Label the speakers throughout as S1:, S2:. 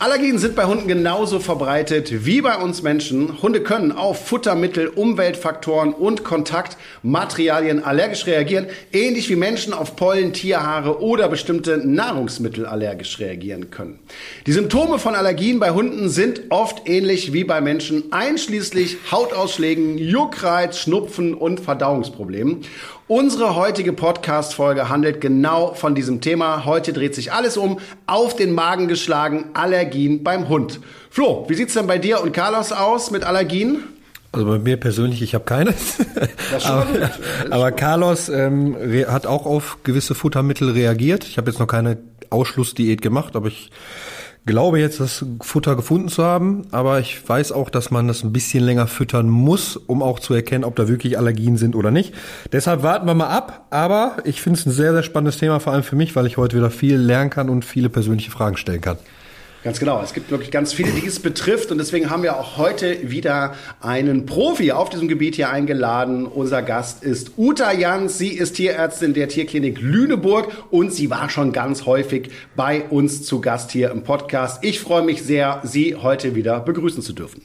S1: Allergien sind bei Hunden genauso verbreitet wie bei uns Menschen. Hunde können auf Futtermittel, Umweltfaktoren und Kontaktmaterialien allergisch reagieren, ähnlich wie Menschen auf Pollen, Tierhaare oder bestimmte Nahrungsmittel allergisch reagieren können. Die Symptome von Allergien bei Hunden sind oft ähnlich wie bei Menschen, einschließlich Hautausschlägen, Juckreiz, Schnupfen und Verdauungsproblemen. Unsere heutige Podcast-Folge handelt genau von diesem Thema. Heute dreht sich alles um auf den Magen geschlagen Allergien beim Hund. Flo, wie sieht's denn bei dir und Carlos aus mit Allergien?
S2: Also bei mir persönlich, ich habe keine. aber, aber Carlos ähm, hat auch auf gewisse Futtermittel reagiert. Ich habe jetzt noch keine Ausschlussdiät gemacht, aber ich glaube jetzt, das Futter gefunden zu haben, aber ich weiß auch, dass man das ein bisschen länger füttern muss, um auch zu erkennen, ob da wirklich Allergien sind oder nicht. Deshalb warten wir mal ab, aber ich finde es ein sehr, sehr spannendes Thema, vor allem für mich, weil ich heute wieder viel lernen kann und viele persönliche Fragen stellen kann.
S1: Ganz genau. Es gibt wirklich ganz viele, die es betrifft. Und deswegen haben wir auch heute wieder einen Profi auf diesem Gebiet hier eingeladen. Unser Gast ist Uta Jans. Sie ist Tierärztin der Tierklinik Lüneburg und sie war schon ganz häufig bei uns zu Gast hier im Podcast. Ich freue mich sehr, Sie heute wieder begrüßen zu dürfen.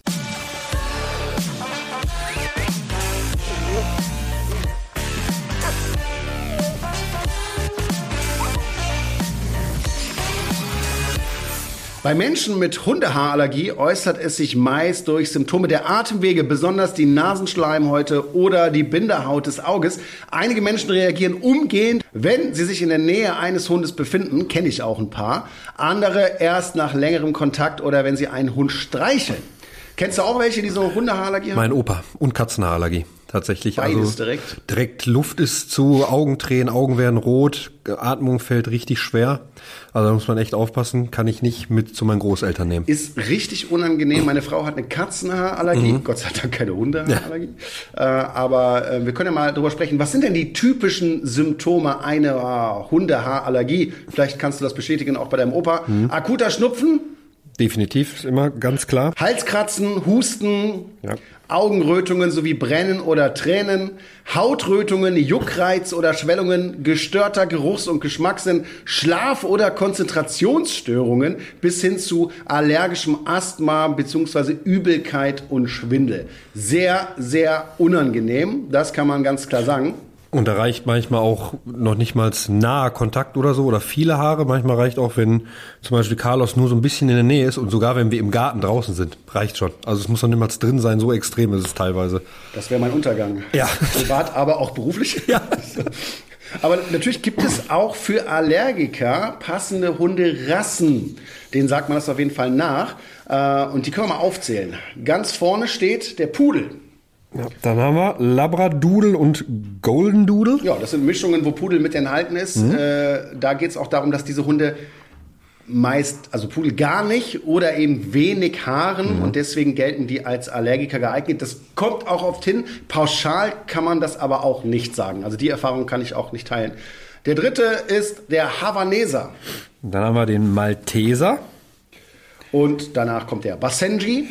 S1: Bei Menschen mit Hundehaarallergie äußert es sich meist durch Symptome der Atemwege, besonders die Nasenschleimhäute oder die Binderhaut des Auges. Einige Menschen reagieren umgehend, wenn sie sich in der Nähe eines Hundes befinden, kenne ich auch ein paar. Andere erst nach längerem Kontakt oder wenn sie einen Hund streicheln. Kennst du auch welche, die so Hundehaarallergie haben?
S2: Mein Opa und Katzenhaarallergie tatsächlich.
S1: Beides also direkt.
S2: Direkt Luft ist zu, Augen tränen, Augen werden rot, Atmung fällt richtig schwer. Also da muss man echt aufpassen, kann ich nicht mit zu meinen Großeltern nehmen.
S1: Ist richtig unangenehm. Meine Frau hat eine Katzenhaarallergie, mhm. Gott sei Dank keine Hundehaarallergie. Ja. Äh, aber äh, wir können ja mal drüber sprechen. Was sind denn die typischen Symptome einer Hundehaarallergie? Vielleicht kannst du das bestätigen, auch bei deinem Opa. Mhm. Akuter Schnupfen,
S2: Definitiv, ist immer ganz klar.
S1: Halskratzen, Husten, ja. Augenrötungen sowie Brennen oder Tränen, Hautrötungen, Juckreiz oder Schwellungen, gestörter Geruchs- und Geschmackssinn, Schlaf- oder Konzentrationsstörungen bis hin zu allergischem Asthma bzw. Übelkeit und Schwindel. Sehr, sehr unangenehm, das kann man ganz klar sagen.
S2: Und da reicht manchmal auch noch nicht mal naher Kontakt oder so oder viele Haare. Manchmal reicht auch, wenn zum Beispiel Carlos nur so ein bisschen in der Nähe ist und sogar wenn wir im Garten draußen sind, reicht schon. Also es muss noch niemals drin sein, so extrem ist es teilweise.
S1: Das wäre mein Untergang.
S2: Ja.
S1: Privat, aber auch beruflich. Ja. Aber natürlich gibt es auch für Allergiker passende Hunderassen. Den sagt man das auf jeden Fall nach. Äh, und die können wir mal aufzählen. Ganz vorne steht der Pudel.
S2: Ja, dann haben wir Labradoodle und Golden Doodle.
S1: Ja, das sind Mischungen, wo Pudel mit enthalten ist. Mhm. Äh, da geht es auch darum, dass diese Hunde meist, also Pudel gar nicht oder eben wenig Haaren mhm. und deswegen gelten die als Allergiker geeignet. Das kommt auch oft hin. Pauschal kann man das aber auch nicht sagen. Also die Erfahrung kann ich auch nicht teilen. Der dritte ist der Havaneser.
S2: Dann haben wir den Malteser.
S1: Und danach kommt der Basenji.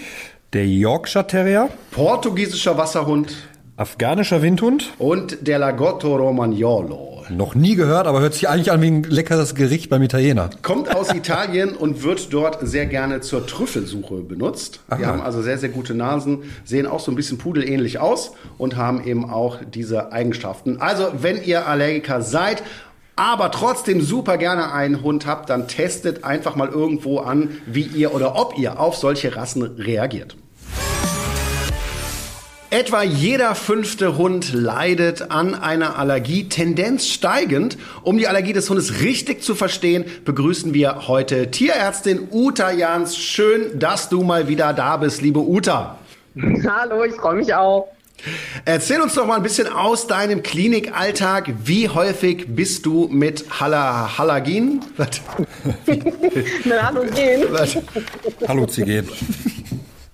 S2: Der Yorkshire Terrier.
S1: Portugiesischer Wasserhund.
S2: Afghanischer Windhund.
S1: Und der Lagotto Romagnolo.
S2: Noch nie gehört, aber hört sich eigentlich an wie ein leckeres Gericht beim Italiener.
S1: Kommt aus Italien und wird dort sehr gerne zur Trüffelsuche benutzt. Aha. Die haben also sehr, sehr gute Nasen, sehen auch so ein bisschen pudelähnlich aus und haben eben auch diese Eigenschaften. Also, wenn ihr Allergiker seid aber trotzdem super gerne einen Hund habt, dann testet einfach mal irgendwo an, wie ihr oder ob ihr auf solche Rassen reagiert. Etwa jeder fünfte Hund leidet an einer Allergie, Tendenz steigend. Um die Allergie des Hundes richtig zu verstehen, begrüßen wir heute Tierärztin Uta Jans. Schön, dass du mal wieder da bist, liebe Uta.
S3: Hallo, ich freue mich auch.
S1: Erzähl uns doch mal ein bisschen aus deinem Klinikalltag. Wie häufig bist du mit Halla, Hallagin? Was?
S3: Halogen.
S2: Halluzigen.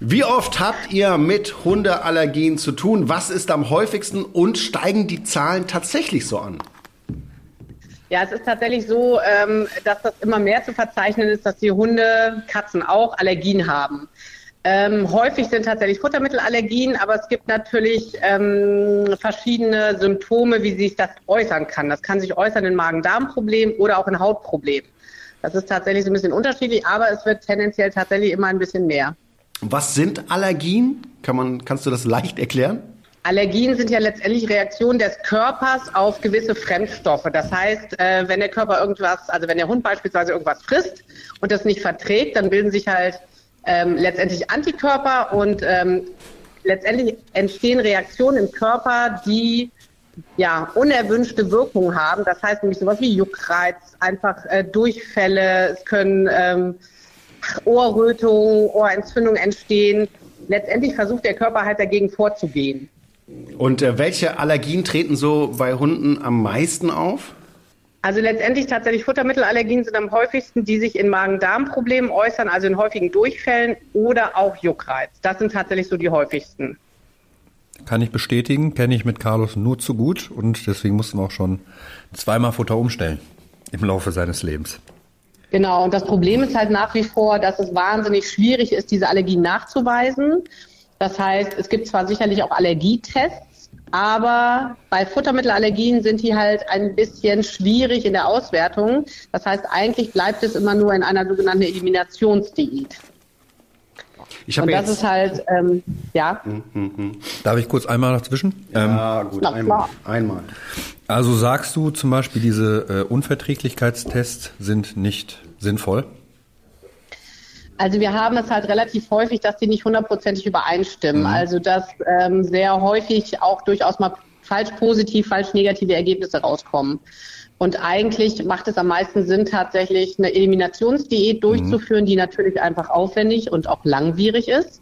S1: Wie oft habt ihr mit Hundeallergien zu tun? Was ist am häufigsten und steigen die Zahlen tatsächlich so an?
S3: Ja, es ist tatsächlich so, ähm, dass das immer mehr zu verzeichnen ist, dass die Hunde, Katzen auch Allergien haben. Ähm, häufig sind tatsächlich Futtermittelallergien, aber es gibt natürlich ähm, verschiedene Symptome, wie sich das äußern kann. Das kann sich äußern in Magen-Darm-Problemen oder auch in Hautproblemen. Das ist tatsächlich so ein bisschen unterschiedlich, aber es wird tendenziell tatsächlich immer ein bisschen mehr.
S1: Was sind Allergien? Kann man, kannst du das leicht erklären?
S3: Allergien sind ja letztendlich Reaktionen des Körpers auf gewisse Fremdstoffe. Das heißt, äh, wenn der Körper irgendwas, also wenn der Hund beispielsweise irgendwas frisst und das nicht verträgt, dann bilden sich halt ähm, letztendlich Antikörper und ähm, letztendlich entstehen Reaktionen im Körper, die ja, unerwünschte Wirkungen haben. Das heißt nämlich sowas wie Juckreiz, einfach äh, Durchfälle, es können ähm, Ohrrötungen, Ohrentzündungen entstehen. Letztendlich versucht der Körper halt dagegen vorzugehen.
S1: Und äh, welche Allergien treten so bei Hunden am meisten auf?
S3: Also letztendlich tatsächlich Futtermittelallergien sind am häufigsten, die sich in Magen-Darm-Problemen äußern, also in häufigen Durchfällen oder auch Juckreiz. Das sind tatsächlich so die häufigsten.
S2: Kann ich bestätigen, kenne ich mit Carlos nur zu gut und deswegen mussten wir auch schon zweimal Futter umstellen im Laufe seines Lebens.
S3: Genau, und das Problem ist halt nach wie vor, dass es wahnsinnig schwierig ist, diese Allergien nachzuweisen. Das heißt, es gibt zwar sicherlich auch Allergietests, aber bei Futtermittelallergien sind die halt ein bisschen schwierig in der Auswertung. Das heißt, eigentlich bleibt es immer nur in einer sogenannten Eliminationsdiät.
S2: Ich und das ist halt, ähm, ja. Darf ich kurz einmal dazwischen?
S1: Ja, ähm, gut, Na, einmal, einmal.
S2: Also sagst du zum Beispiel, diese äh, Unverträglichkeitstests sind nicht sinnvoll?
S3: Also wir haben es halt relativ häufig, dass die nicht hundertprozentig übereinstimmen. Mhm. Also dass ähm, sehr häufig auch durchaus mal falsch positiv, falsch negative Ergebnisse rauskommen. Und eigentlich macht es am meisten Sinn, tatsächlich eine Eliminationsdiät mhm. durchzuführen, mhm. die natürlich einfach aufwendig und auch langwierig ist.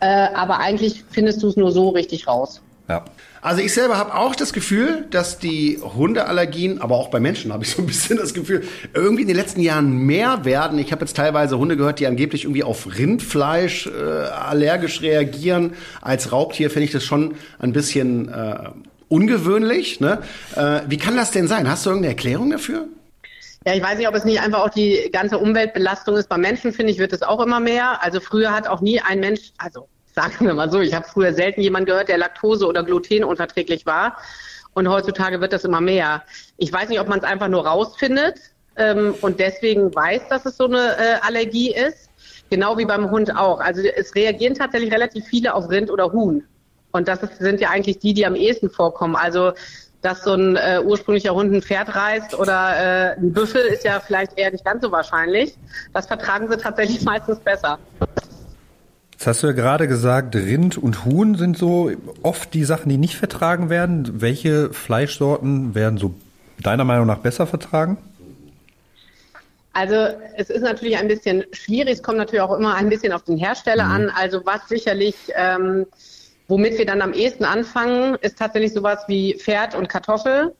S3: Äh, aber eigentlich findest du es nur so richtig raus.
S1: Ja. Also ich selber habe auch das Gefühl, dass die Hundeallergien, aber auch bei Menschen habe ich so ein bisschen das Gefühl, irgendwie in den letzten Jahren mehr werden. Ich habe jetzt teilweise Hunde gehört, die angeblich irgendwie auf Rindfleisch äh, allergisch reagieren. Als Raubtier finde ich das schon ein bisschen äh, ungewöhnlich. Ne? Äh, wie kann das denn sein? Hast du irgendeine Erklärung dafür?
S3: Ja, ich weiß nicht, ob es nicht einfach auch die ganze Umweltbelastung ist. Bei Menschen, finde ich, wird es auch immer mehr. Also früher hat auch nie ein Mensch, also sagen wir mal so, ich habe früher selten jemanden gehört, der Laktose- oder glutenunverträglich war. Und heutzutage wird das immer mehr. Ich weiß nicht, ob man es einfach nur rausfindet ähm, und deswegen weiß, dass es so eine äh, Allergie ist. Genau wie beim Hund auch. Also es reagieren tatsächlich relativ viele auf Rind oder Huhn. Und das ist, sind ja eigentlich die, die am ehesten vorkommen. Also dass so ein äh, ursprünglicher Hund ein Pferd reißt oder äh, ein Büffel ist ja vielleicht eher nicht ganz so wahrscheinlich. Das vertragen sie tatsächlich meistens besser.
S2: Jetzt hast du ja gerade gesagt, Rind und Huhn sind so oft die Sachen, die nicht vertragen werden. Welche Fleischsorten werden so deiner Meinung nach besser vertragen?
S3: Also es ist natürlich ein bisschen schwierig. Es kommt natürlich auch immer ein bisschen auf den Hersteller mhm. an. Also was sicherlich, ähm, womit wir dann am ehesten anfangen, ist tatsächlich sowas wie Pferd und Kartoffel.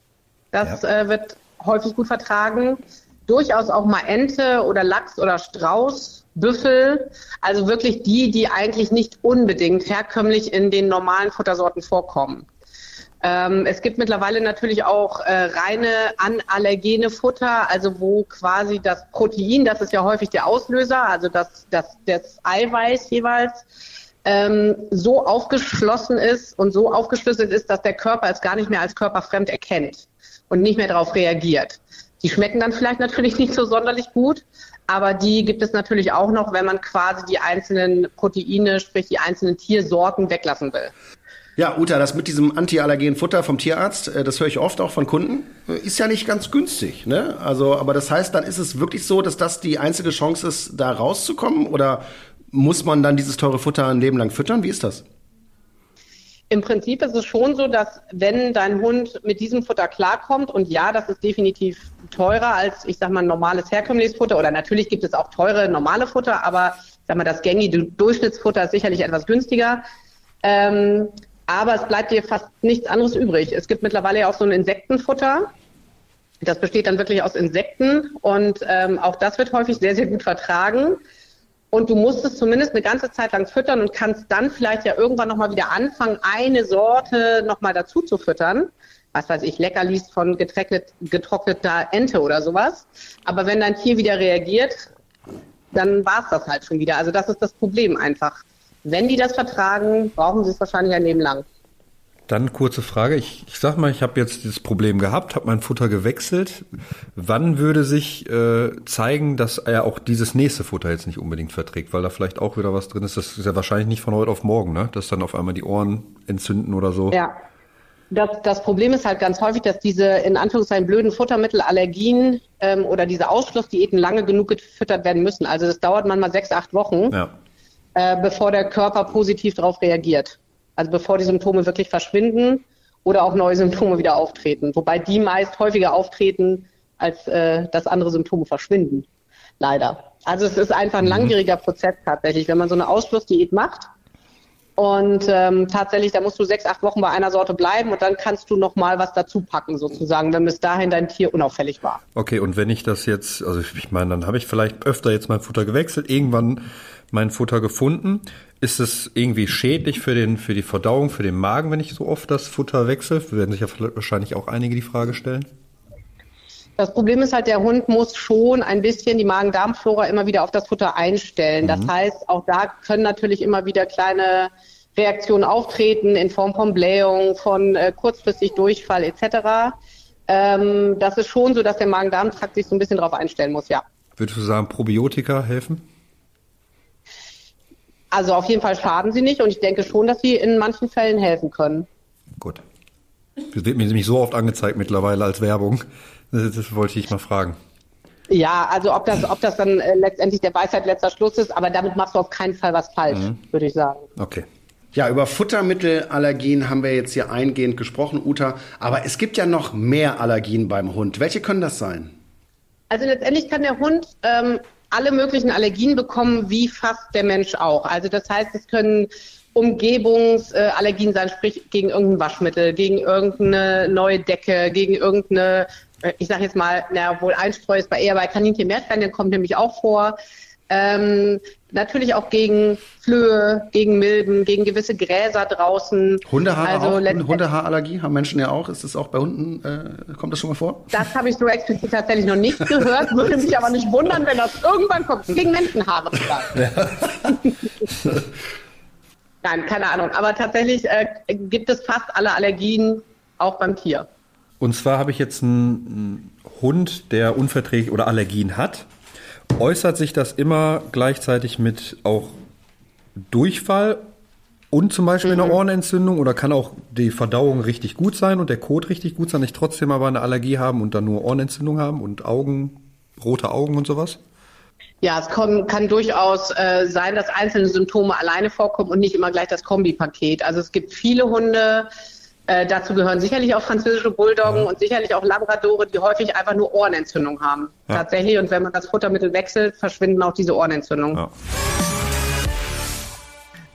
S3: Das ja. äh, wird häufig gut vertragen. Durchaus auch mal Ente oder Lachs oder Strauß Büffel, also wirklich die, die eigentlich nicht unbedingt herkömmlich in den normalen Futtersorten vorkommen. Ähm, es gibt mittlerweile natürlich auch äh, reine anallergene Futter, also wo quasi das Protein, das ist ja häufig der Auslöser, also das, das, das Eiweiß jeweils, ähm, so aufgeschlossen ist und so aufgeschlüsselt ist, dass der Körper es gar nicht mehr als körperfremd erkennt und nicht mehr darauf reagiert. Die schmecken dann vielleicht natürlich nicht so sonderlich gut, aber die gibt es natürlich auch noch, wenn man quasi die einzelnen Proteine, sprich die einzelnen Tiersorten weglassen will.
S1: Ja, Uta, das mit diesem antiallergenen Futter vom Tierarzt, äh, das höre ich oft auch von Kunden, ist ja nicht ganz günstig. Ne? Also, aber das heißt, dann ist es wirklich so, dass das die einzige Chance ist, da rauszukommen? Oder muss man dann dieses teure Futter ein Leben lang füttern? Wie ist das?
S3: Im Prinzip ist es schon so, dass wenn dein Hund mit diesem Futter klarkommt, und ja, das ist definitiv teurer als, ich sag mal, normales herkömmliches Futter, oder natürlich gibt es auch teure normale Futter, aber sag mal, das gängige Durchschnittsfutter ist sicherlich etwas günstiger. Ähm, aber es bleibt dir fast nichts anderes übrig. Es gibt mittlerweile auch so ein Insektenfutter. Das besteht dann wirklich aus Insekten und ähm, auch das wird häufig sehr, sehr gut vertragen. Und du musst es zumindest eine ganze Zeit lang füttern und kannst dann vielleicht ja irgendwann nochmal wieder anfangen, eine Sorte nochmal dazu zu füttern. Was weiß ich, Leckerlis von getrocknet, getrockneter Ente oder sowas. Aber wenn dein Tier wieder reagiert, dann war es das halt schon wieder. Also das ist das Problem einfach. Wenn die das vertragen, brauchen sie es wahrscheinlich ein Leben lang.
S2: Dann kurze Frage. Ich, ich sag mal, ich habe jetzt dieses Problem gehabt, habe mein Futter gewechselt. Wann würde sich äh, zeigen, dass er auch dieses nächste Futter jetzt nicht unbedingt verträgt, weil da vielleicht auch wieder was drin ist? Das ist ja wahrscheinlich nicht von heute auf morgen, ne? Dass dann auf einmal die Ohren entzünden oder so.
S3: Ja. Das, das Problem ist halt ganz häufig, dass diese in Anführungszeichen blöden Futtermittelallergien ähm, oder diese Ausschlussdiäten lange genug gefüttert werden müssen. Also das dauert manchmal sechs, acht Wochen, ja. äh, bevor der Körper positiv darauf reagiert. Also bevor die Symptome wirklich verschwinden oder auch neue Symptome wieder auftreten. Wobei die meist häufiger auftreten, als äh, dass andere Symptome verschwinden. Leider. Also es ist einfach ein mhm. langwieriger Prozess tatsächlich. Wenn man so eine Ausschlussdiät macht, und ähm, tatsächlich, da musst du sechs, acht Wochen bei einer Sorte bleiben und dann kannst du noch mal was dazu packen sozusagen, wenn bis dahin dein Tier unauffällig war.
S2: Okay, und wenn ich das jetzt, also ich meine, dann habe ich vielleicht öfter jetzt mein Futter gewechselt, irgendwann mein Futter gefunden. Ist es irgendwie schädlich für den für die Verdauung, für den Magen, wenn ich so oft das Futter wechsle? Werden sich ja wahrscheinlich auch einige die Frage stellen.
S3: Das Problem ist halt, der Hund muss schon ein bisschen die Magen-Darm-Flora immer wieder auf das Futter einstellen. Mhm. Das heißt, auch da können natürlich immer wieder kleine Reaktionen auftreten in Form von Blähung, von äh, kurzfristig Durchfall etc. Ähm, das ist schon so, dass der Magen-Darm-Trakt sich so ein bisschen darauf einstellen muss, ja.
S2: Würdest du sagen, Probiotika helfen?
S3: Also auf jeden Fall schaden sie nicht und ich denke schon, dass sie in manchen Fällen helfen können.
S2: Gut. Das wird mir nämlich so oft angezeigt mittlerweile als Werbung. Das, das wollte ich mal fragen.
S3: Ja, also ob das, ob das dann äh, letztendlich der Weisheit letzter Schluss ist, aber damit machst du auf keinen Fall was falsch, mhm. würde ich sagen.
S2: Okay.
S1: Ja, über Futtermittelallergien haben wir jetzt hier eingehend gesprochen, Uta. Aber es gibt ja noch mehr Allergien beim Hund. Welche können das sein?
S3: Also letztendlich kann der Hund ähm, alle möglichen Allergien bekommen, wie fast der Mensch auch. Also das heißt, es können Umgebungsallergien sein, sprich gegen irgendein Waschmittel, gegen irgendeine neue Decke, gegen irgendeine, äh, ich sage jetzt mal, na wohl Einstreu ist bei eher bei Kaninchen Meerschweinchen kommt nämlich auch vor. Ähm, natürlich auch gegen Flöhe, gegen Milben, gegen gewisse Gräser draußen.
S1: Hundehaar also auch, Hundehaarallergie haben Menschen ja auch. Ist das auch bei Hunden, äh, kommt das schon mal vor?
S3: Das habe ich so explizit tatsächlich noch nicht gehört, würde mich aber nicht wundern, wenn das irgendwann kommt. Gegen Menschenhaare vielleicht. Ja. Nein, keine Ahnung. Aber tatsächlich äh, gibt es fast alle Allergien auch beim Tier.
S2: Und zwar habe ich jetzt einen Hund, der unverträglich oder Allergien hat. Äußert sich das immer gleichzeitig mit auch Durchfall und zum Beispiel mhm. eine Ohrenentzündung oder kann auch die Verdauung richtig gut sein und der Kot richtig gut sein, ich trotzdem aber eine Allergie haben und dann nur Ohrenentzündung haben und Augen, rote Augen und sowas?
S3: Ja, es kann, kann durchaus äh, sein, dass einzelne Symptome alleine vorkommen und nicht immer gleich das Kombipaket. Also es gibt viele Hunde, äh, dazu gehören sicherlich auch französische Bulldoggen ja. und sicherlich auch Labradore, die häufig einfach nur Ohrenentzündung haben. Ja. Tatsächlich. Und wenn man das Futtermittel wechselt, verschwinden auch diese Ohrenentzündungen. Ja.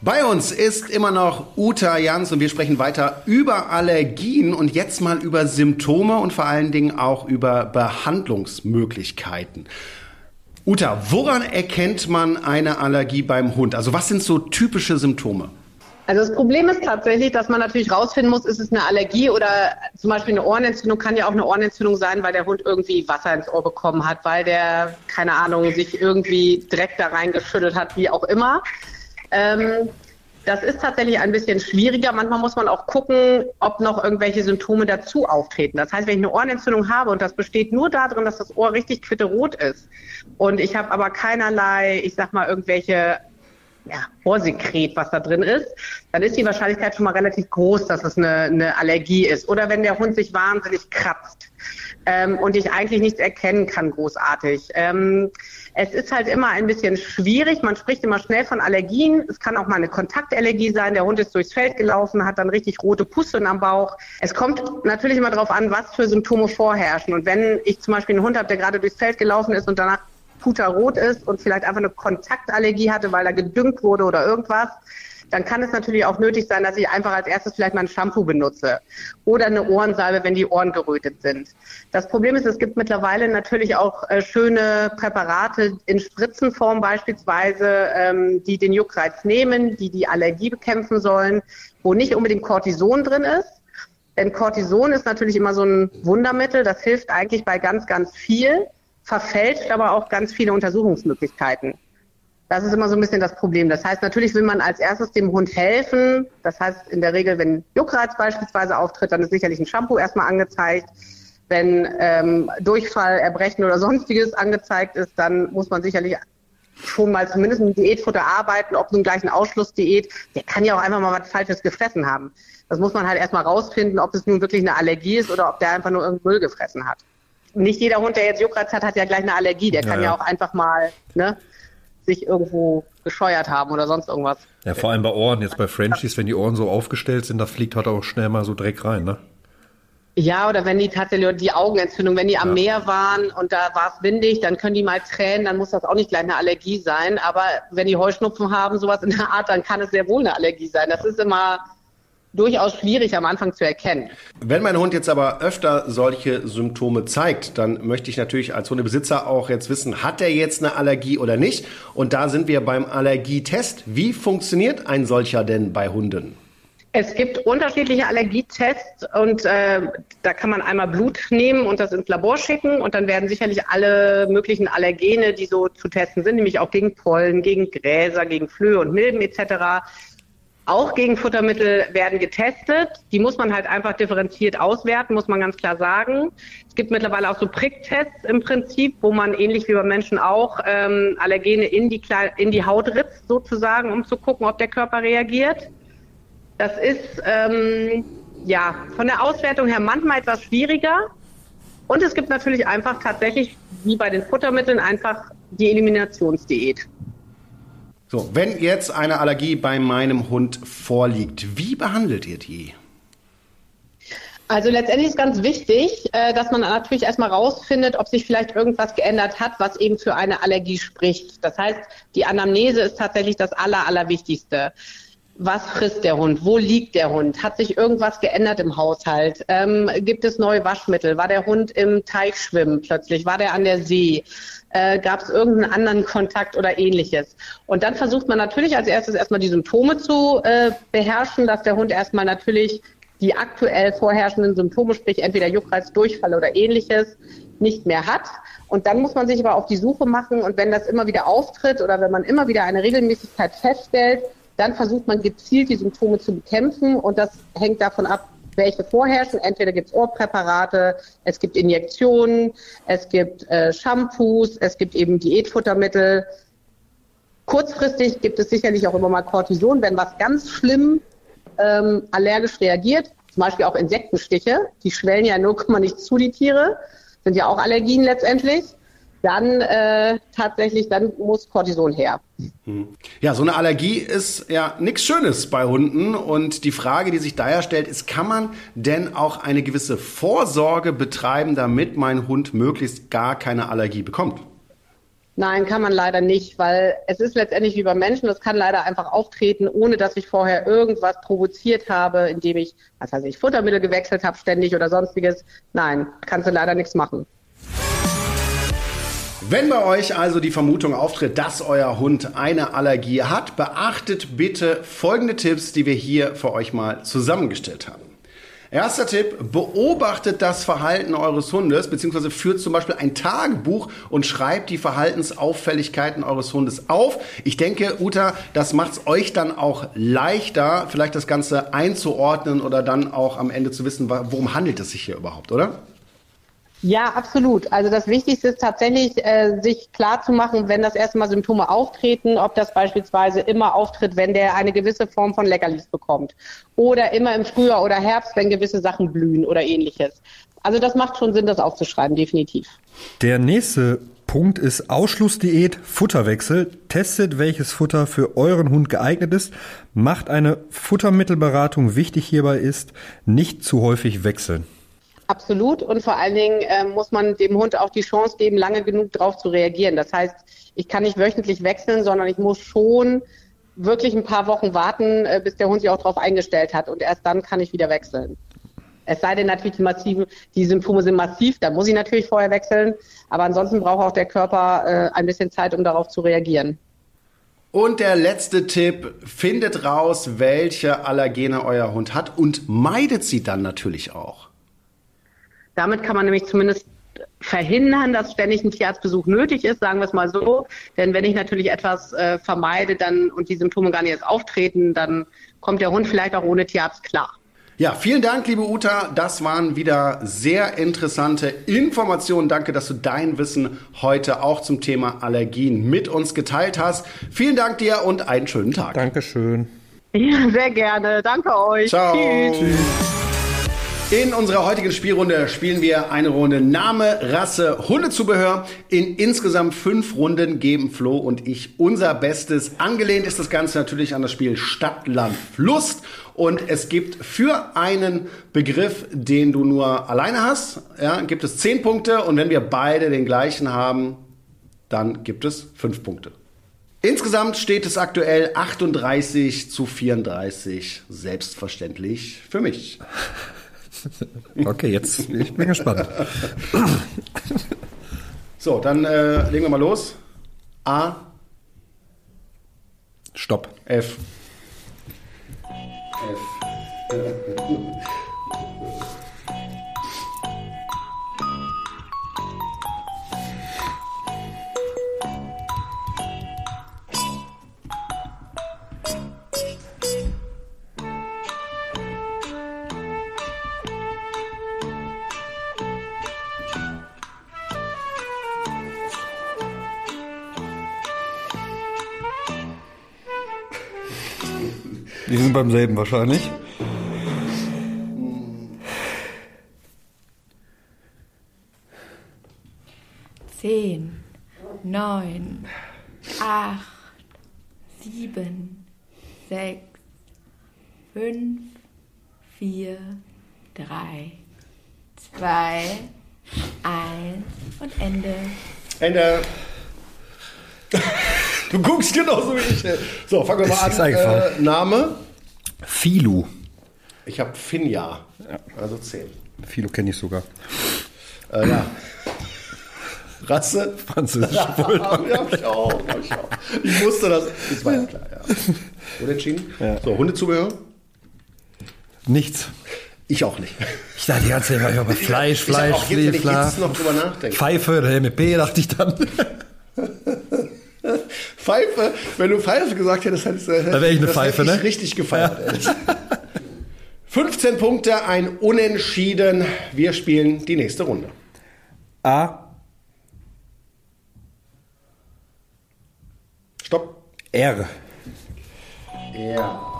S1: Bei uns ist immer noch Uta Jans und wir sprechen weiter über Allergien und jetzt mal über Symptome und vor allen Dingen auch über Behandlungsmöglichkeiten. Uta, woran erkennt man eine Allergie beim Hund? Also was sind so typische Symptome?
S3: Also das Problem ist tatsächlich, dass man natürlich rausfinden muss, ist es eine Allergie oder zum Beispiel eine Ohrenentzündung kann ja auch eine Ohrenentzündung sein, weil der Hund irgendwie Wasser ins Ohr bekommen hat, weil der, keine Ahnung, sich irgendwie Dreck da reingeschüttet hat, wie auch immer. Ähm, das ist tatsächlich ein bisschen schwieriger. Manchmal muss man auch gucken, ob noch irgendwelche Symptome dazu auftreten. Das heißt, wenn ich eine Ohrenentzündung habe und das besteht nur darin, dass das Ohr richtig quitterot ist und ich habe aber keinerlei, ich sag mal, irgendwelche ja, Ohrsekret, was da drin ist, dann ist die Wahrscheinlichkeit schon mal relativ groß, dass es eine, eine Allergie ist. Oder wenn der Hund sich wahnsinnig kratzt ähm, und ich eigentlich nichts erkennen kann, großartig. Ähm, es ist halt immer ein bisschen schwierig. Man spricht immer schnell von Allergien. Es kann auch mal eine Kontaktallergie sein. Der Hund ist durchs Feld gelaufen, hat dann richtig rote Pusteln am Bauch. Es kommt natürlich immer darauf an, was für Symptome vorherrschen. Und wenn ich zum Beispiel einen Hund habe, der gerade durchs Feld gelaufen ist und danach puterrot ist und vielleicht einfach eine Kontaktallergie hatte, weil er gedüngt wurde oder irgendwas, dann kann es natürlich auch nötig sein, dass ich einfach als erstes vielleicht mal ein Shampoo benutze oder eine Ohrensalbe, wenn die Ohren gerötet sind. Das Problem ist, es gibt mittlerweile natürlich auch äh, schöne Präparate in Spritzenform beispielsweise, ähm, die den Juckreiz nehmen, die die Allergie bekämpfen sollen, wo nicht unbedingt Cortison drin ist. Denn Cortison ist natürlich immer so ein Wundermittel, das hilft eigentlich bei ganz, ganz viel, verfälscht aber auch ganz viele Untersuchungsmöglichkeiten. Das ist immer so ein bisschen das Problem. Das heißt, natürlich will man als erstes dem Hund helfen. Das heißt, in der Regel, wenn Juckreiz beispielsweise auftritt, dann ist sicherlich ein Shampoo erstmal angezeigt. Wenn ähm, Durchfall, Erbrechen oder sonstiges angezeigt ist, dann muss man sicherlich schon mal zumindest mit Diätfutter arbeiten, ob nun gleich ein Ausschlussdiät, der kann ja auch einfach mal was Falsches gefressen haben. Das muss man halt erstmal rausfinden, ob es nun wirklich eine Allergie ist oder ob der einfach nur irgendeinen Müll gefressen hat. Nicht jeder Hund, der jetzt Juckreiz hat, hat ja gleich eine Allergie. Der kann ja, ja auch einfach mal ne, sich irgendwo gescheuert haben oder sonst irgendwas.
S2: Ja, vor allem bei Ohren. Jetzt bei Frenchies, wenn die Ohren so aufgestellt sind, da fliegt halt auch schnell mal so Dreck rein, ne?
S3: Ja, oder wenn die tatsächlich die Augenentzündung, wenn die am ja. Meer waren und da war es windig, dann können die mal tränen, dann muss das auch nicht gleich eine Allergie sein. Aber wenn die Heuschnupfen haben, sowas in der Art, dann kann es sehr wohl eine Allergie sein. Das ist immer durchaus schwierig am Anfang zu erkennen.
S1: Wenn mein Hund jetzt aber öfter solche Symptome zeigt, dann möchte ich natürlich als Hundebesitzer auch jetzt wissen, hat er jetzt eine Allergie oder nicht? Und da sind wir beim Allergietest. Wie funktioniert ein solcher denn bei Hunden?
S3: Es gibt unterschiedliche Allergietests und äh, da kann man einmal Blut nehmen und das ins Labor schicken und dann werden sicherlich alle möglichen Allergene, die so zu testen sind, nämlich auch gegen Pollen, gegen Gräser, gegen Flöhe und Milben etc., auch gegen Futtermittel werden getestet. Die muss man halt einfach differenziert auswerten, muss man ganz klar sagen. Es gibt mittlerweile auch so Pricktests im Prinzip, wo man ähnlich wie bei Menschen auch ähm, Allergene in die, in die Haut ritzt sozusagen, um zu gucken, ob der Körper reagiert. Das ist ähm, ja von der Auswertung her manchmal etwas schwieriger. Und es gibt natürlich einfach tatsächlich, wie bei den Futtermitteln, einfach die Eliminationsdiät.
S1: So, wenn jetzt eine Allergie bei meinem Hund vorliegt, wie behandelt ihr die?
S3: Also letztendlich ist ganz wichtig, äh, dass man natürlich erstmal rausfindet, ob sich vielleicht irgendwas geändert hat, was eben für eine Allergie spricht. Das heißt, die Anamnese ist tatsächlich das Aller, Allerwichtigste was frisst der Hund? Wo liegt der Hund? Hat sich irgendwas geändert im Haushalt? Ähm, gibt es neue Waschmittel? War der Hund im Teich schwimmen plötzlich? War der an der See? Äh, Gab es irgendeinen anderen Kontakt oder ähnliches? Und dann versucht man natürlich als erstes erstmal die Symptome zu äh, beherrschen, dass der Hund erstmal natürlich die aktuell vorherrschenden Symptome, sprich entweder Juckreiz, Durchfall oder ähnliches, nicht mehr hat. Und dann muss man sich aber auf die Suche machen und wenn das immer wieder auftritt oder wenn man immer wieder eine Regelmäßigkeit feststellt, dann versucht man gezielt die Symptome zu bekämpfen und das hängt davon ab, welche vorherrschen. Entweder gibt es Ohrpräparate, es gibt Injektionen, es gibt äh, Shampoos, es gibt eben Diätfuttermittel. Kurzfristig gibt es sicherlich auch immer mal Cortison, wenn was ganz schlimm ähm, allergisch reagiert, zum Beispiel auch Insektenstiche, die schwellen ja nur nicht zu, die Tiere, sind ja auch Allergien letztendlich dann äh, tatsächlich, dann muss Cortison her.
S1: Hm. Ja, so eine Allergie ist ja nichts Schönes bei Hunden. Und die Frage, die sich daher stellt, ist, kann man denn auch eine gewisse Vorsorge betreiben, damit mein Hund möglichst gar keine Allergie bekommt?
S3: Nein, kann man leider nicht, weil es ist letztendlich wie bei Menschen, das kann leider einfach auftreten, ohne dass ich vorher irgendwas provoziert habe, indem ich, was weiß ich, Futtermittel gewechselt habe ständig oder sonstiges. Nein, kannst du leider nichts machen.
S1: Wenn bei euch also die Vermutung auftritt, dass euer Hund eine Allergie hat, beachtet bitte folgende Tipps, die wir hier für euch mal zusammengestellt haben. Erster Tipp, beobachtet das Verhalten eures Hundes, beziehungsweise führt zum Beispiel ein Tagebuch und schreibt die Verhaltensauffälligkeiten eures Hundes auf. Ich denke, Uta, das macht es euch dann auch leichter, vielleicht das Ganze einzuordnen oder dann auch am Ende zu wissen, worum handelt es sich hier überhaupt, oder?
S3: Ja, absolut. Also das Wichtigste ist tatsächlich, äh, sich klar zu machen, wenn das erste Mal Symptome auftreten, ob das beispielsweise immer auftritt, wenn der eine gewisse Form von Leckerlis bekommt. Oder immer im Frühjahr oder Herbst, wenn gewisse Sachen blühen oder ähnliches. Also das macht schon Sinn, das aufzuschreiben, definitiv.
S2: Der nächste Punkt ist Ausschlussdiät, Futterwechsel. Testet, welches Futter für euren Hund geeignet ist. Macht eine Futtermittelberatung. Wichtig hierbei ist, nicht zu häufig wechseln.
S3: Absolut. Und vor allen Dingen äh, muss man dem Hund auch die Chance geben, lange genug darauf zu reagieren. Das heißt, ich kann nicht wöchentlich wechseln, sondern ich muss schon wirklich ein paar Wochen warten, äh, bis der Hund sich auch darauf eingestellt hat. Und erst dann kann ich wieder wechseln. Es sei denn natürlich, die, massiven, die Symptome sind massiv, da muss ich natürlich vorher wechseln. Aber ansonsten braucht auch der Körper äh, ein bisschen Zeit, um darauf zu reagieren.
S1: Und der letzte Tipp, findet raus, welche Allergene euer Hund hat und meidet sie dann natürlich auch.
S3: Damit kann man nämlich zumindest verhindern, dass ständig ein Tierarztbesuch nötig ist, sagen wir es mal so. Denn wenn ich natürlich etwas äh, vermeide dann und die Symptome gar nicht erst auftreten, dann kommt der Hund vielleicht auch ohne Tierarzt klar.
S1: Ja, vielen Dank, liebe Uta. Das waren wieder sehr interessante Informationen. Danke, dass du dein Wissen heute auch zum Thema Allergien mit uns geteilt hast. Vielen Dank dir und einen schönen Tag.
S2: Dankeschön.
S3: Ja, sehr gerne. Danke euch.
S1: Ciao. Tschüss. Tschüss. In unserer heutigen Spielrunde spielen wir eine Runde Name, Rasse, Hundezubehör. In insgesamt fünf Runden geben Flo und ich unser Bestes. Angelehnt ist das Ganze natürlich an das Spiel Stadt, Land, Lust. Und es gibt für einen Begriff, den du nur alleine hast, ja, gibt es zehn Punkte. Und wenn wir beide den gleichen haben, dann gibt es fünf Punkte. Insgesamt steht es aktuell 38 zu 34. Selbstverständlich für mich.
S2: Okay, jetzt ich bin gespannt.
S1: So, dann äh, legen wir mal los. A.
S2: Stopp.
S1: F. F.
S2: Die sind beim selben wahrscheinlich.
S4: Zehn, neun, acht, sieben, sechs, fünf, vier, drei, zwei, eins und Ende.
S1: Ende. Du guckst genauso wie ich. So, fangen wir mal an. Äh, Name?
S2: Filu.
S1: Ich habe Finja. Ja. Also 10.
S2: Filu kenne ich sogar.
S1: Äh, ja. Rasse?
S2: Französisch. ja,
S1: hab ich auch, hab ich auch. Ich wusste das. Das war ja klar, ja. Unentschieden? Ja. So, Hundezubehör?
S2: Nichts.
S1: Ich auch nicht.
S2: Ich dachte die ganze Zeit über Fleisch, Fleisch,
S1: jetzt, wenn ich jetzt noch drüber nachdenke.
S2: Pfeife oder MP, dachte ich dann.
S1: Pfeife, wenn du Pfeife gesagt hättest, hättest
S2: du. Da wäre ich eine Pfeife,
S1: hätte
S2: ich
S1: ne? richtig gefeiert. Ja. 15 Punkte, ein Unentschieden. Wir spielen die nächste Runde.
S2: A.
S1: Stopp.
S2: R.
S1: R.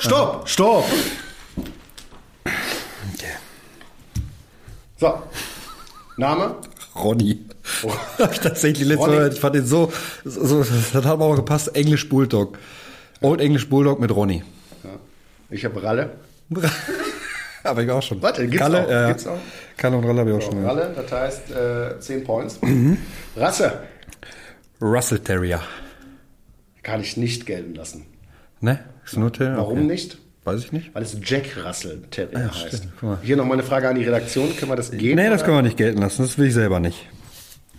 S1: Stopp, stopp, stopp. Okay. So. Name?
S2: Ronny. Oh. Tatsächlich letztes Mal, ich fand den so, so, das hat aber gepasst, English Bulldog. Old English Bulldog mit Ronny.
S1: Ja. Ich habe Ralle.
S2: aber ich auch schon.
S1: Warte, gibt's
S2: Kalle,
S1: auch.
S2: Ja.
S1: Gibt's auch?
S2: Kalle und Ralle habe ich auch
S1: so,
S2: schon.
S1: Ralle, das heißt äh, 10 Points. Mhm. Rasse.
S2: Russell Terrier.
S1: Kann ich nicht gelten lassen.
S2: Ne? Ist nur Terrier?
S1: Warum
S2: okay.
S1: nicht?
S2: Weiß ich nicht.
S1: Weil es Jack Russell Terrier
S2: Ja,
S1: heißt.
S2: Guck mal.
S1: Hier nochmal eine Frage an die Redaktion. Können wir das gehen?
S2: Nee, das können wir nicht gelten lassen. Das will ich selber nicht.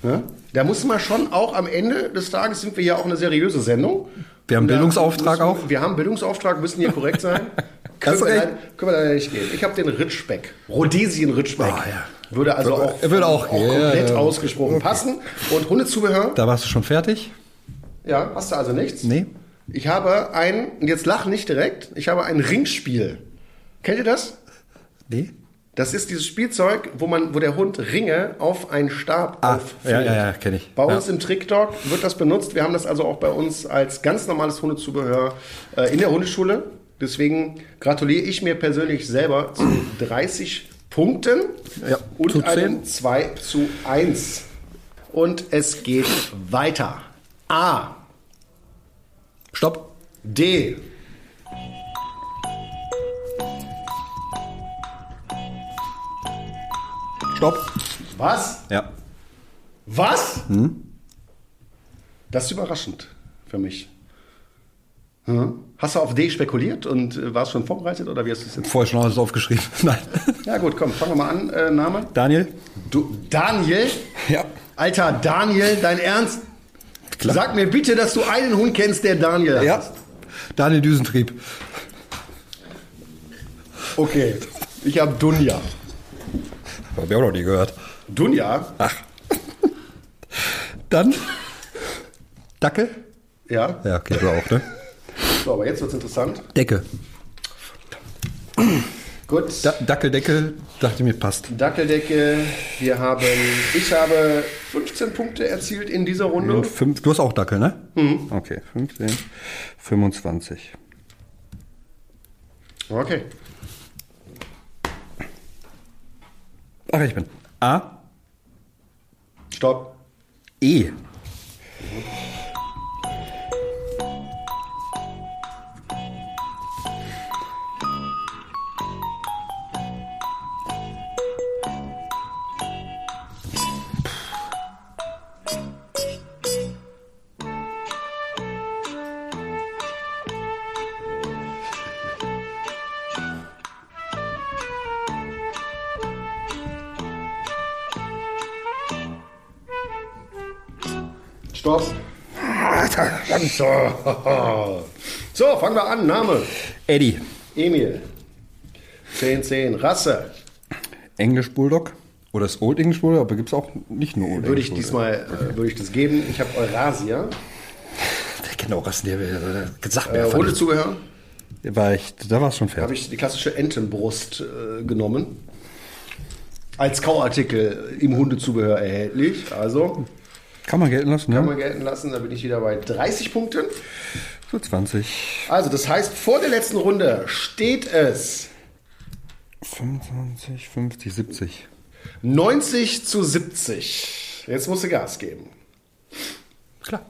S1: Ja? Da muss man schon auch am Ende des Tages sind wir ja auch eine seriöse Sendung.
S2: Wir haben Bildungsauftrag
S1: müssen,
S2: auch.
S1: Wir haben Bildungsauftrag, müssen hier korrekt sein. können, wir leider, können wir leider nicht gehen. Ich habe den Ritschbeck. Rhodesien Ritschbeck.
S2: Ah, ja.
S1: Würde also auch,
S2: Würde auch- ja,
S1: komplett
S2: ja.
S1: ausgesprochen passen. Und Hundezubehör?
S2: Da warst du schon fertig?
S1: Ja, hast du also nichts?
S2: Nee.
S1: Ich habe ein, und jetzt lach nicht direkt, ich habe ein Ringspiel. Kennt ihr das?
S2: Nee.
S1: Das ist dieses Spielzeug, wo man, wo der Hund Ringe auf einen Stab
S2: Ah,
S1: auffüllt.
S2: ja, ja, ja, kenne ich.
S1: Bei
S2: Ja.
S1: uns im Trick Dog wird das benutzt. Wir haben das also auch bei uns als ganz normales Hundezubehör äh, in der Hundeschule. Deswegen gratuliere ich mir persönlich selber zu 30 Punkten
S2: Ja,
S1: und einem 2 zu 1. Und es geht weiter. A,
S2: Stopp.
S1: D,
S2: Stopp.
S1: Was?
S2: Ja.
S1: Was? Das ist überraschend für mich. Hm? Hast du auf D spekuliert und äh, warst schon vorbereitet oder wie hast du es jetzt?
S2: Vorher schon alles aufgeschrieben. Nein.
S1: Ja gut, komm, fangen wir mal an. Äh, Name?
S2: Daniel?
S1: Du, Daniel?
S2: Ja.
S1: Alter, Daniel, dein Ernst?
S2: Klar.
S1: Sag mir bitte, dass du einen Hund kennst, der Daniel heißt.
S2: Ja. Daniel Düsentrieb.
S1: Okay. Ich habe Dunja.
S2: Hab ich auch noch nie gehört.
S1: Dunja?
S2: Ach. Dann Dackel?
S1: Ja.
S2: Ja, okay, du auch, ne?
S1: So, aber jetzt wird's interessant.
S2: Decke.
S1: Gut.
S2: Da Dackeldeckel, dachte mir, passt.
S1: Dackeldecke. Wir haben, ich habe 15 Punkte erzielt in dieser Runde.
S2: Und fünf, du hast auch Dackel, ne? Mhm. Okay, 15, 25.
S1: Okay.
S2: Ach, ich bin. A,
S1: Stopp.
S2: E.
S1: Stopp. So. so, fangen wir an. Name.
S2: Eddie.
S1: Emil. 10, 10. Rasse.
S2: English Bulldog. Oder das Old English Bulldog, aber gibt es auch nicht nur Old
S1: Würde ich
S2: English Bulldog.
S1: diesmal äh, würde ich das geben. Ich habe Eurasia.
S2: Der kennt auch Rassen, der gesagt
S1: Äh,
S2: mir einfach nicht.
S1: Hundezubehör.
S2: War ich, da war es schon
S1: habe
S2: fertig.
S1: ich die klassische Entenbrust äh, genommen. Als Kauartikel im Hundezubehör erhältlich. Also
S2: Kann man gelten lassen,
S1: kann
S2: ne?
S1: man gelten lassen. Da bin ich wieder bei 30 Punkten.
S2: So 20,
S1: Also das heißt, vor der letzten Runde steht es
S2: 25, 50, 70.
S1: 90 zu 70. Jetzt musst du Gas geben.
S2: Klar.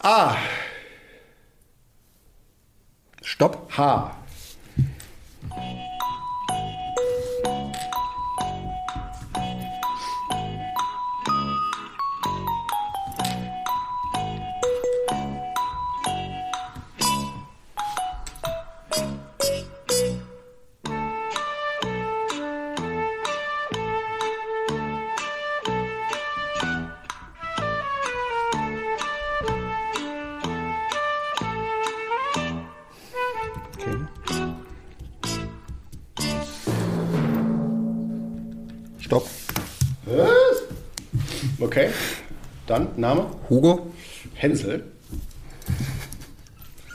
S1: A,
S2: Stopp.
S1: H.
S2: Hugo.
S1: Hänsel.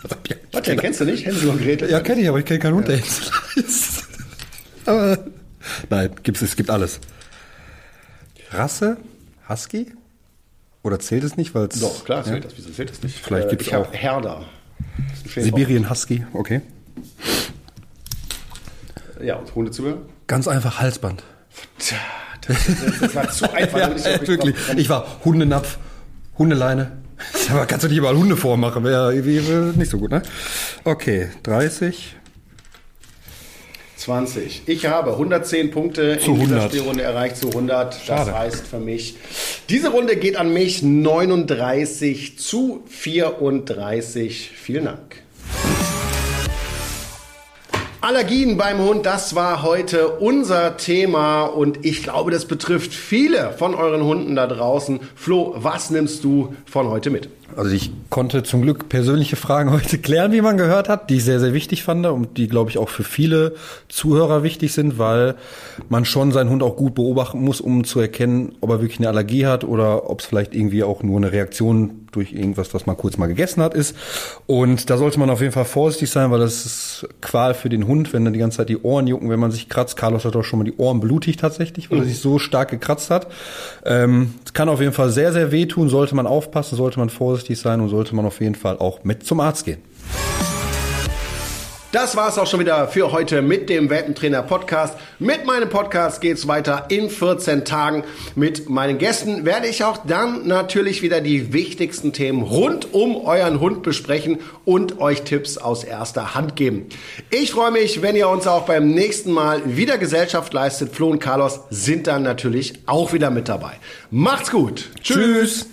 S1: Was denn? Kennst du nicht? Hänsel und Gretel?
S2: Ja, kenne ich, aber ich kenne keinen Hund, der jetzt heißt. Aber nein, gibt's, es gibt alles. Rasse? Husky? Oder zählt es nicht, weil es
S1: Doch, klar,
S2: ja?
S1: zählt das. Wieso zählt das nicht?
S2: Vielleicht
S1: Äh, ich hab
S2: auch-
S1: Herder.
S2: Sibirien Husky, okay.
S1: Ja, und Hundezubehör?
S2: Ganz einfach Halsband.
S1: Tja, Das, das, war zu einfach.
S2: Ja,
S1: ich
S2: wirklich. Ich war Hundenapf, Hundeleine. Aber kannst du nicht überall Hunde vormachen, wäre irgendwie nicht so gut, ne? Okay, 30.
S1: 20. Ich habe 110 Punkte
S2: Zu
S1: in dieser
S2: 100.
S1: Spielrunde erreicht zu 100. Das
S2: Schade.
S1: heißt für mich, diese Runde geht an mich 39 zu 34. Vielen Dank. Allergien beim Hund, das war heute unser Thema und ich glaube, das betrifft viele von euren Hunden da draußen. Flo, was nimmst du von heute mit?
S2: Also ich konnte zum Glück persönliche Fragen heute klären, wie man gehört hat, die ich sehr, sehr wichtig fand und die, glaube ich, auch für viele Zuhörer wichtig sind, weil man schon seinen Hund auch gut beobachten muss, um zu erkennen, ob er wirklich eine Allergie hat oder ob es vielleicht irgendwie auch nur eine Reaktion durch irgendwas, was man kurz mal gegessen hat, ist. Und da sollte man auf jeden Fall vorsichtig sein, weil das ist Qual für den Hund, wenn dann die ganze Zeit die Ohren jucken, wenn man sich kratzt. Carlos hat auch schon mal die Ohren blutig tatsächlich, weil er sich so stark gekratzt hat. Ähm, kann auf jeden Fall sehr, sehr wehtun, sollte man aufpassen, sollte man vorsichtig sein und sollte man auf jeden Fall auch mit zum Arzt gehen.
S1: Das war's auch schon wieder für heute mit dem Welpentrainer Podcast. Mit meinem Podcast geht's weiter in 14 Tagen. Mit meinen Gästen werde ich auch dann natürlich wieder die wichtigsten Themen rund um euren Hund besprechen und euch Tipps aus erster Hand geben. Ich freue mich, wenn ihr uns auch beim nächsten Mal wieder Gesellschaft leistet. Flo und Carlos sind dann natürlich auch wieder mit dabei. Macht's gut.
S2: Tschüss.